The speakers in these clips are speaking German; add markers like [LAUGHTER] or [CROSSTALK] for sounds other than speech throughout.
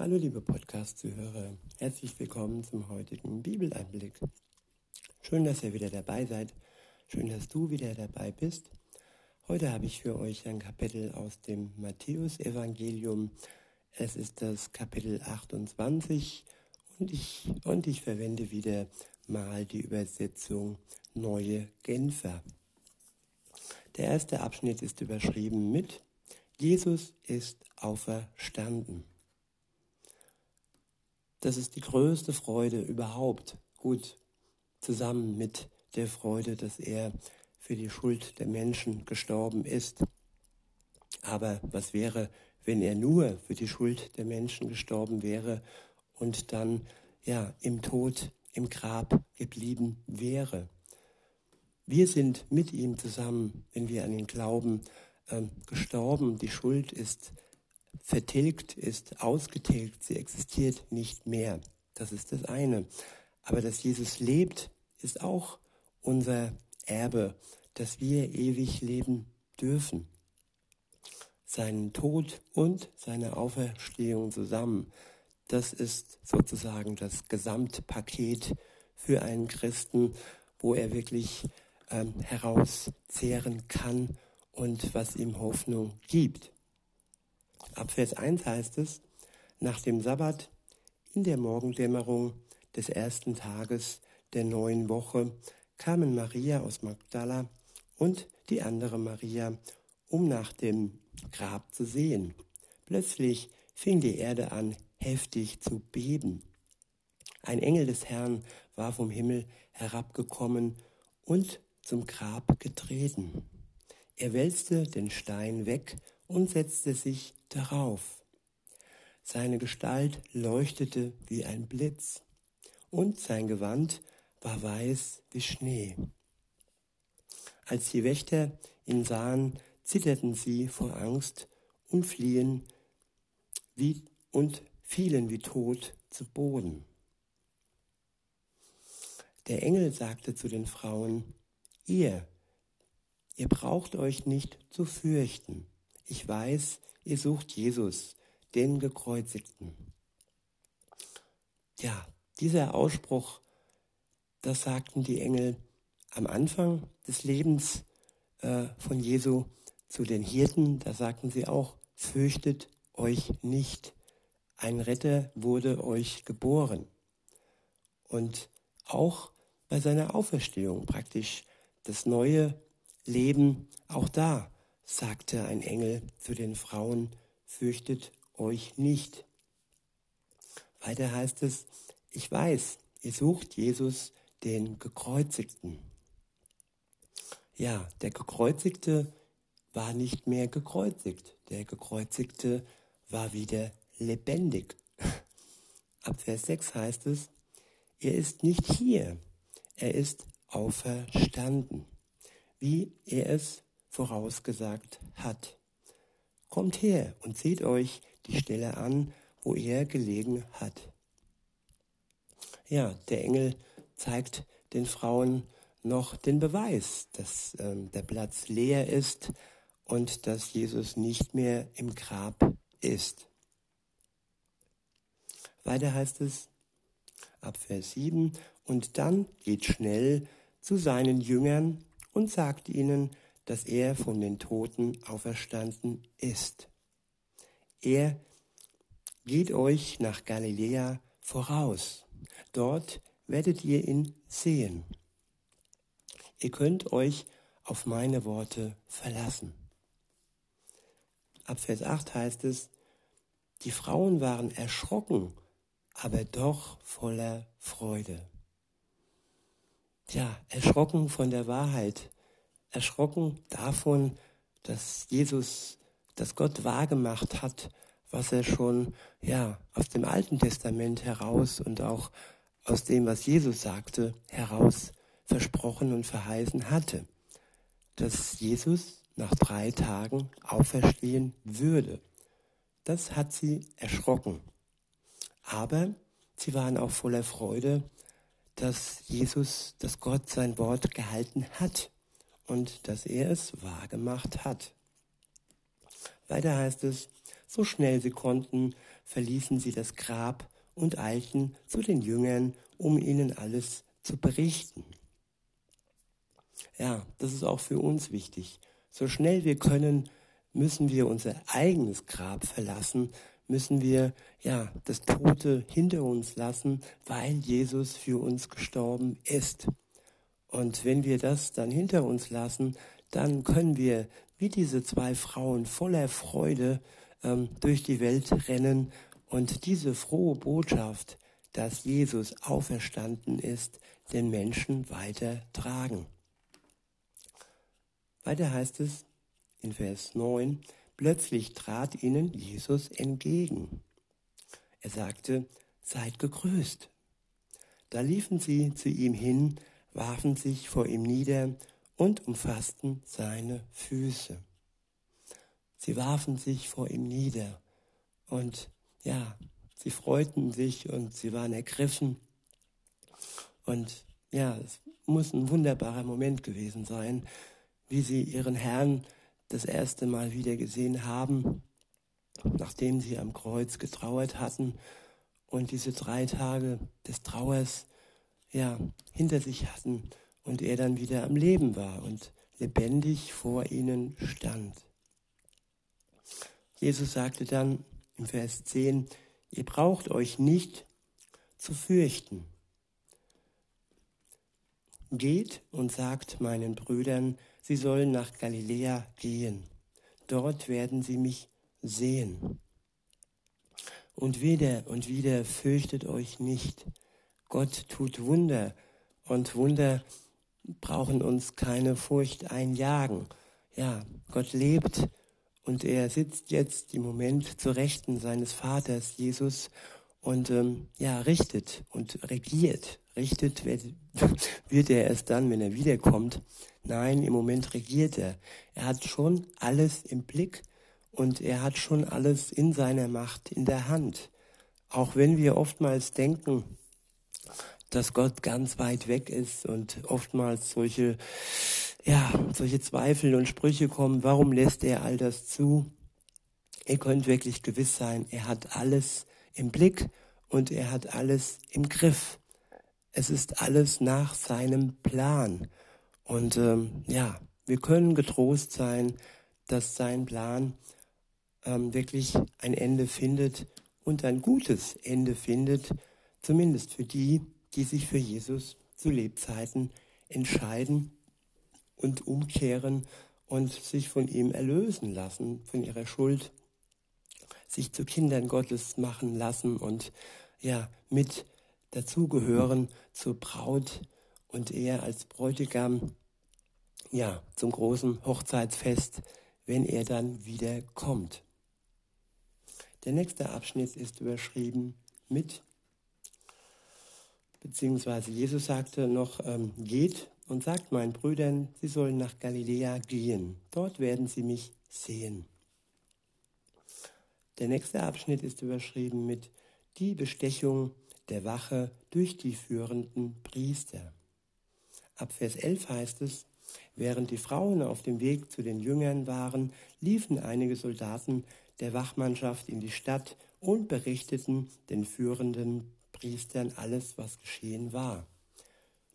Hallo liebe Podcast-Zuhörer, herzlich willkommen zum heutigen Bibeleinblick. Schön, dass ihr wieder dabei seid, schön, dass du wieder dabei bist. Heute habe ich für euch ein Kapitel aus dem Matthäusevangelium. Es ist das Kapitel 28 und ich, und ich verwende wieder mal die Übersetzung Neue Genfer. Der erste Abschnitt ist überschrieben mit Jesus ist auferstanden. Das ist die größte Freude überhaupt. Gut, zusammen mit der Freude, dass er für die Schuld der Menschen gestorben ist. Aber was wäre, wenn er nur für die Schuld der Menschen gestorben wäre und dann ja im Tod, im Grab geblieben wäre? Wir sind mit ihm zusammen, wenn wir an ihn glauben, ähm, gestorben. Die Schuld ist vertilgt, ist ausgetilgt, sie existiert nicht mehr. Das ist das eine. Aber dass Jesus lebt, ist auch unser Erbe, dass wir ewig leben dürfen. Seinen Tod und seine Auferstehung zusammen, das ist sozusagen das Gesamtpaket für einen Christen, wo er wirklich ähm, herauszehren kann und was ihm Hoffnung gibt. Ab Vers 1 heißt es, nach dem Sabbat in der Morgendämmerung des ersten Tages der neuen Woche kamen Maria aus Magdala und die andere Maria, um nach dem Grab zu sehen. Plötzlich fing die Erde an, heftig zu beben. Ein Engel des Herrn war vom Himmel herabgekommen und zum Grab getreten. Er wälzte den Stein weg und setzte sich darauf. Seine Gestalt leuchtete wie ein Blitz, und sein Gewand war weiß wie Schnee. Als die Wächter ihn sahen, zitterten sie vor Angst und fliehen wie, und fielen wie tot zu Boden. Der Engel sagte zu den Frauen, ihr, ihr braucht euch nicht zu fürchten. Ich weiß, ihr sucht Jesus, den gekreuzigten. Ja, dieser Ausspruch, das sagten die Engel am Anfang des Lebens äh, von Jesu zu den Hirten, da sagten sie auch, fürchtet euch nicht, ein Retter wurde euch geboren. Und auch bei seiner Auferstehung praktisch das neue Leben, auch da sagte ein Engel zu den Frauen, fürchtet euch nicht. Weiter heißt es, ich weiß, ihr sucht Jesus, den gekreuzigten. Ja, der gekreuzigte war nicht mehr gekreuzigt. Der gekreuzigte war wieder lebendig. [LAUGHS] Ab Vers 6 heißt es, er ist nicht hier, er ist auferstanden, wie er es vorausgesagt hat. Kommt her und seht euch die Stelle an, wo er gelegen hat. Ja, der Engel zeigt den Frauen noch den Beweis, dass äh, der Platz leer ist und dass Jesus nicht mehr im Grab ist. Weiter heißt es ab Vers 7, und dann geht schnell zu seinen Jüngern und sagt ihnen, dass er von den Toten auferstanden ist. Er geht euch nach Galiläa voraus. Dort werdet ihr ihn sehen. Ihr könnt euch auf meine Worte verlassen. Ab Vers 8 heißt es, die Frauen waren erschrocken, aber doch voller Freude. Tja, erschrocken von der Wahrheit, erschrocken davon, dass Jesus, dass Gott wahrgemacht hat, was er schon, ja, aus dem Alten Testament heraus und auch aus dem, was Jesus sagte, heraus versprochen und verheißen hatte. Dass Jesus nach drei Tagen auferstehen würde. Das hat sie erschrocken. Aber sie waren auch voller Freude, dass Jesus, dass Gott sein Wort gehalten hat und dass er es wahrgemacht hat. Weiter heißt es, so schnell sie konnten, verließen sie das Grab und eilten zu den Jüngern, um ihnen alles zu berichten. Ja, das ist auch für uns wichtig. So schnell wir können, müssen wir unser eigenes Grab verlassen, müssen wir ja das Tote hinter uns lassen, weil Jesus für uns gestorben ist. Und wenn wir das dann hinter uns lassen, dann können wir wie diese zwei Frauen voller Freude ähm, durch die Welt rennen und diese frohe Botschaft, dass Jesus auferstanden ist, den Menschen weitertragen. Weiter heißt es in Vers 9, plötzlich trat ihnen Jesus entgegen. Er sagte, seid gegrüßt. Da liefen sie zu ihm hin, warfen sich vor ihm nieder und umfassten seine Füße. Sie warfen sich vor ihm nieder und ja, sie freuten sich und sie waren ergriffen. Und ja, es muss ein wunderbarer Moment gewesen sein, wie sie ihren Herrn das erste Mal wieder gesehen haben, nachdem sie am Kreuz getrauert hatten und diese drei Tage des Trauers ja hinter sich hatten und er dann wieder am Leben war und lebendig vor ihnen stand. Jesus sagte dann im Vers 10, ihr braucht euch nicht zu fürchten. Geht und sagt meinen Brüdern, sie sollen nach Galiläa gehen. Dort werden sie mich sehen. Und wieder und wieder fürchtet euch nicht. Gott tut Wunder und Wunder brauchen uns keine Furcht einjagen. Ja, Gott lebt und er sitzt jetzt im Moment zur Rechten seines Vaters Jesus und ähm, ja, richtet und regiert. Richtet wird, [LAUGHS] wird er erst dann, wenn er wiederkommt. Nein, im Moment regiert er. Er hat schon alles im Blick und er hat schon alles in seiner Macht, in der Hand. Auch wenn wir oftmals denken, dass Gott ganz weit weg ist und oftmals solche, ja, solche Zweifel und Sprüche kommen, warum lässt er all das zu? Ihr könnt wirklich gewiss sein, er hat alles im Blick und er hat alles im Griff. Es ist alles nach seinem Plan. Und ähm, ja, wir können getrost sein, dass sein Plan ähm, wirklich ein Ende findet und ein gutes Ende findet, zumindest für die, die sich für Jesus zu Lebzeiten entscheiden und umkehren und sich von ihm erlösen lassen, von ihrer Schuld, sich zu Kindern Gottes machen lassen und ja, mit dazugehören zur Braut und er als Bräutigam ja, zum großen Hochzeitsfest, wenn er dann wieder kommt. Der nächste Abschnitt ist überschrieben mit beziehungsweise Jesus sagte noch, ähm, geht und sagt meinen Brüdern, sie sollen nach Galiläa gehen. Dort werden sie mich sehen. Der nächste Abschnitt ist überschrieben mit die Bestechung der Wache durch die führenden Priester. Ab Vers 11 heißt es, während die Frauen auf dem Weg zu den Jüngern waren, liefen einige Soldaten der Wachmannschaft in die Stadt und berichteten den führenden Priestern alles, was geschehen war.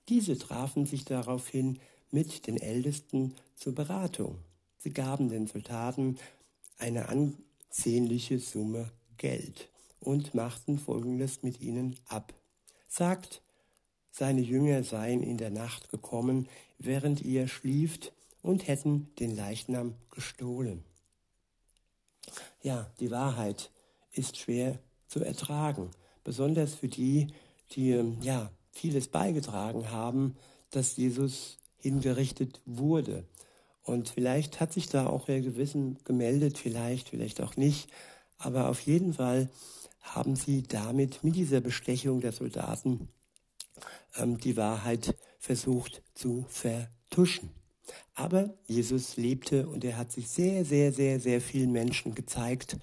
Diese trafen sich daraufhin mit den Ältesten zur Beratung. Sie gaben den Soldaten eine ansehnliche Summe Geld und machten Folgendes mit ihnen ab. Sagt, seine Jünger seien in der Nacht gekommen, während ihr schlieft, und hätten den Leichnam gestohlen. Ja, die Wahrheit ist schwer zu ertragen besonders für die, die ähm, ja vieles beigetragen haben, dass Jesus hingerichtet wurde. Und vielleicht hat sich da auch ihr Gewissen gemeldet, vielleicht, vielleicht auch nicht. Aber auf jeden Fall haben sie damit mit dieser Bestechung der Soldaten ähm, die Wahrheit versucht zu vertuschen. Aber Jesus lebte und er hat sich sehr, sehr, sehr, sehr vielen Menschen gezeigt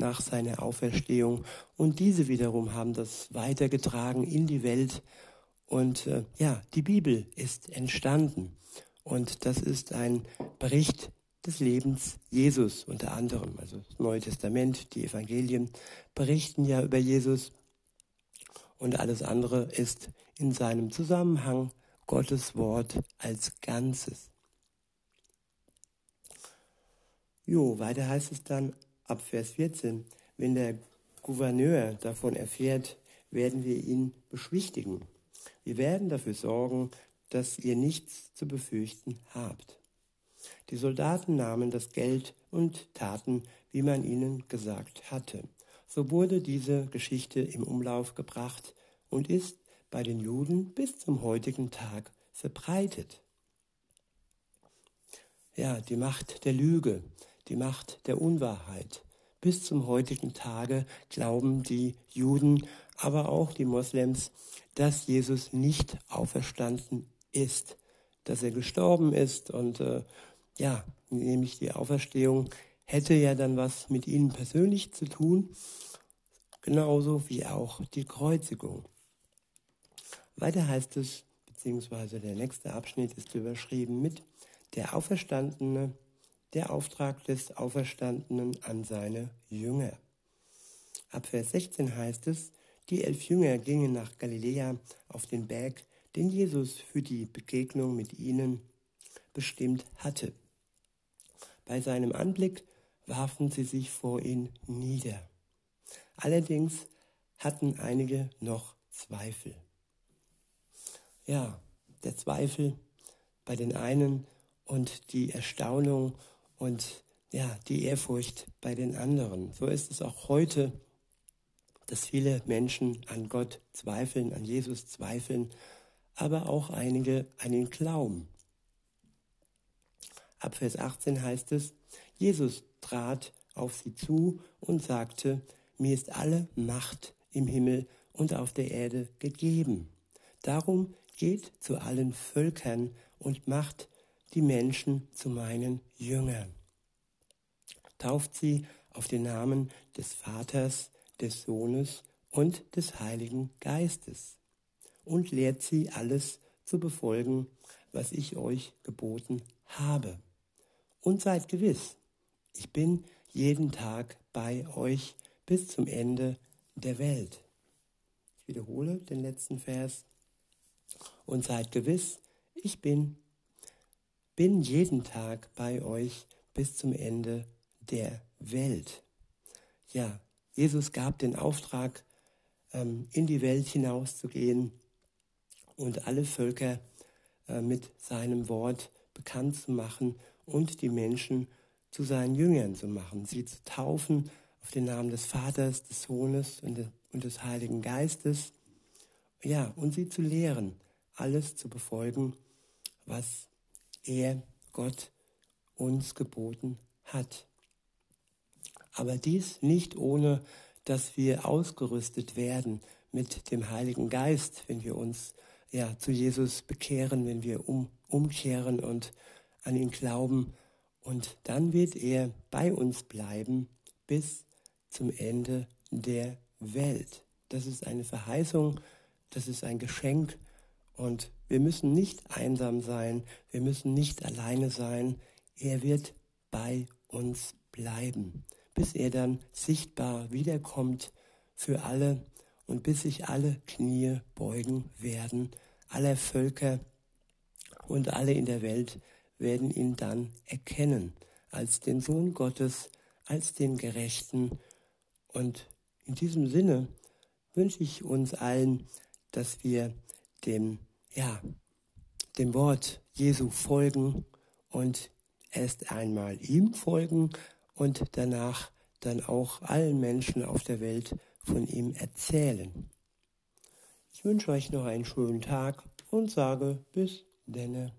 nach seiner Auferstehung. Und diese wiederum haben das weitergetragen in die Welt. Und äh, ja, die Bibel ist entstanden. Und das ist ein Bericht des Lebens Jesus unter anderem. Also das Neue Testament, die Evangelien berichten ja über Jesus und alles andere ist in seinem Zusammenhang Gottes Wort als Ganzes. Jo, weiter heißt es dann ab Vers 14, wenn der Gouverneur davon erfährt, werden wir ihn beschwichtigen. Wir werden dafür sorgen, dass ihr nichts zu befürchten habt. Die Soldaten nahmen das Geld und taten, wie man ihnen gesagt hatte. So wurde diese Geschichte im Umlauf gebracht und ist bei den Juden bis zum heutigen Tag verbreitet. Ja, die Macht der Lüge, die Macht der Unwahrheit. Bis zum heutigen Tage glauben die Juden, aber auch die Moslems, dass Jesus nicht auferstanden ist, dass er gestorben ist und äh, ja, nämlich die Auferstehung hätte ja dann was mit ihnen persönlich zu tun, genauso wie auch die Kreuzigung. Weiter heißt es, beziehungsweise der nächste Abschnitt ist überschrieben mit der Auferstandene, der Auftrag des Auferstandenen an seine Jünger. Ab Vers 16 heißt es, die elf Jünger gingen nach Galiläa auf den Berg, den Jesus für die Begegnung mit ihnen bestimmt hatte. Bei seinem Anblick warfen sie sich vor ihn nieder. Allerdings hatten einige noch Zweifel. Ja, der Zweifel bei den einen und die Erstaunung und ja, die Ehrfurcht bei den anderen. So ist es auch heute, dass viele Menschen an Gott zweifeln, an Jesus zweifeln, aber auch einige an ihn glauben. Ab Vers 18 heißt es, Jesus trat auf sie zu und sagte, mir ist alle Macht im Himmel und auf der Erde gegeben. Darum geht zu allen Völkern und macht die Menschen zu meinen Jüngern. Tauft sie auf den Namen des Vaters, des Sohnes und des Heiligen Geistes und lehrt sie alles zu befolgen, was ich euch geboten habe und seid gewiss, ich bin jeden Tag bei euch bis zum Ende der Welt. Ich wiederhole den letzten Vers. Und seid gewiss, ich bin, bin jeden Tag bei euch bis zum Ende der Welt. Ja, Jesus gab den Auftrag, ähm, in die Welt hinauszugehen und alle Völker äh, mit seinem Wort bekannt zu machen und die Menschen zu seinen Jüngern zu machen, sie zu taufen auf den Namen des Vaters, des Sohnes und des Heiligen Geistes. Ja, und sie zu lehren, alles zu befolgen, was er, Gott, uns geboten hat. Aber dies nicht ohne, dass wir ausgerüstet werden mit dem Heiligen Geist, wenn wir uns ja zu Jesus bekehren, wenn wir um, umkehren und an ihn glauben und dann wird er bei uns bleiben bis zum Ende der Welt. Das ist eine Verheißung, das ist ein Geschenk und wir müssen nicht einsam sein, wir müssen nicht alleine sein. Er wird bei uns bleiben, bis er dann sichtbar wiederkommt für alle und bis sich alle Knie beugen werden, aller Völker und alle in der Welt werden ihn dann erkennen als den Sohn Gottes, als den Gerechten. Und in diesem Sinne wünsche ich uns allen, dass wir dem, ja, dem Wort Jesu folgen und erst einmal ihm folgen und danach dann auch allen Menschen auf der Welt von ihm erzählen. Ich wünsche euch noch einen schönen Tag und sage bis denne.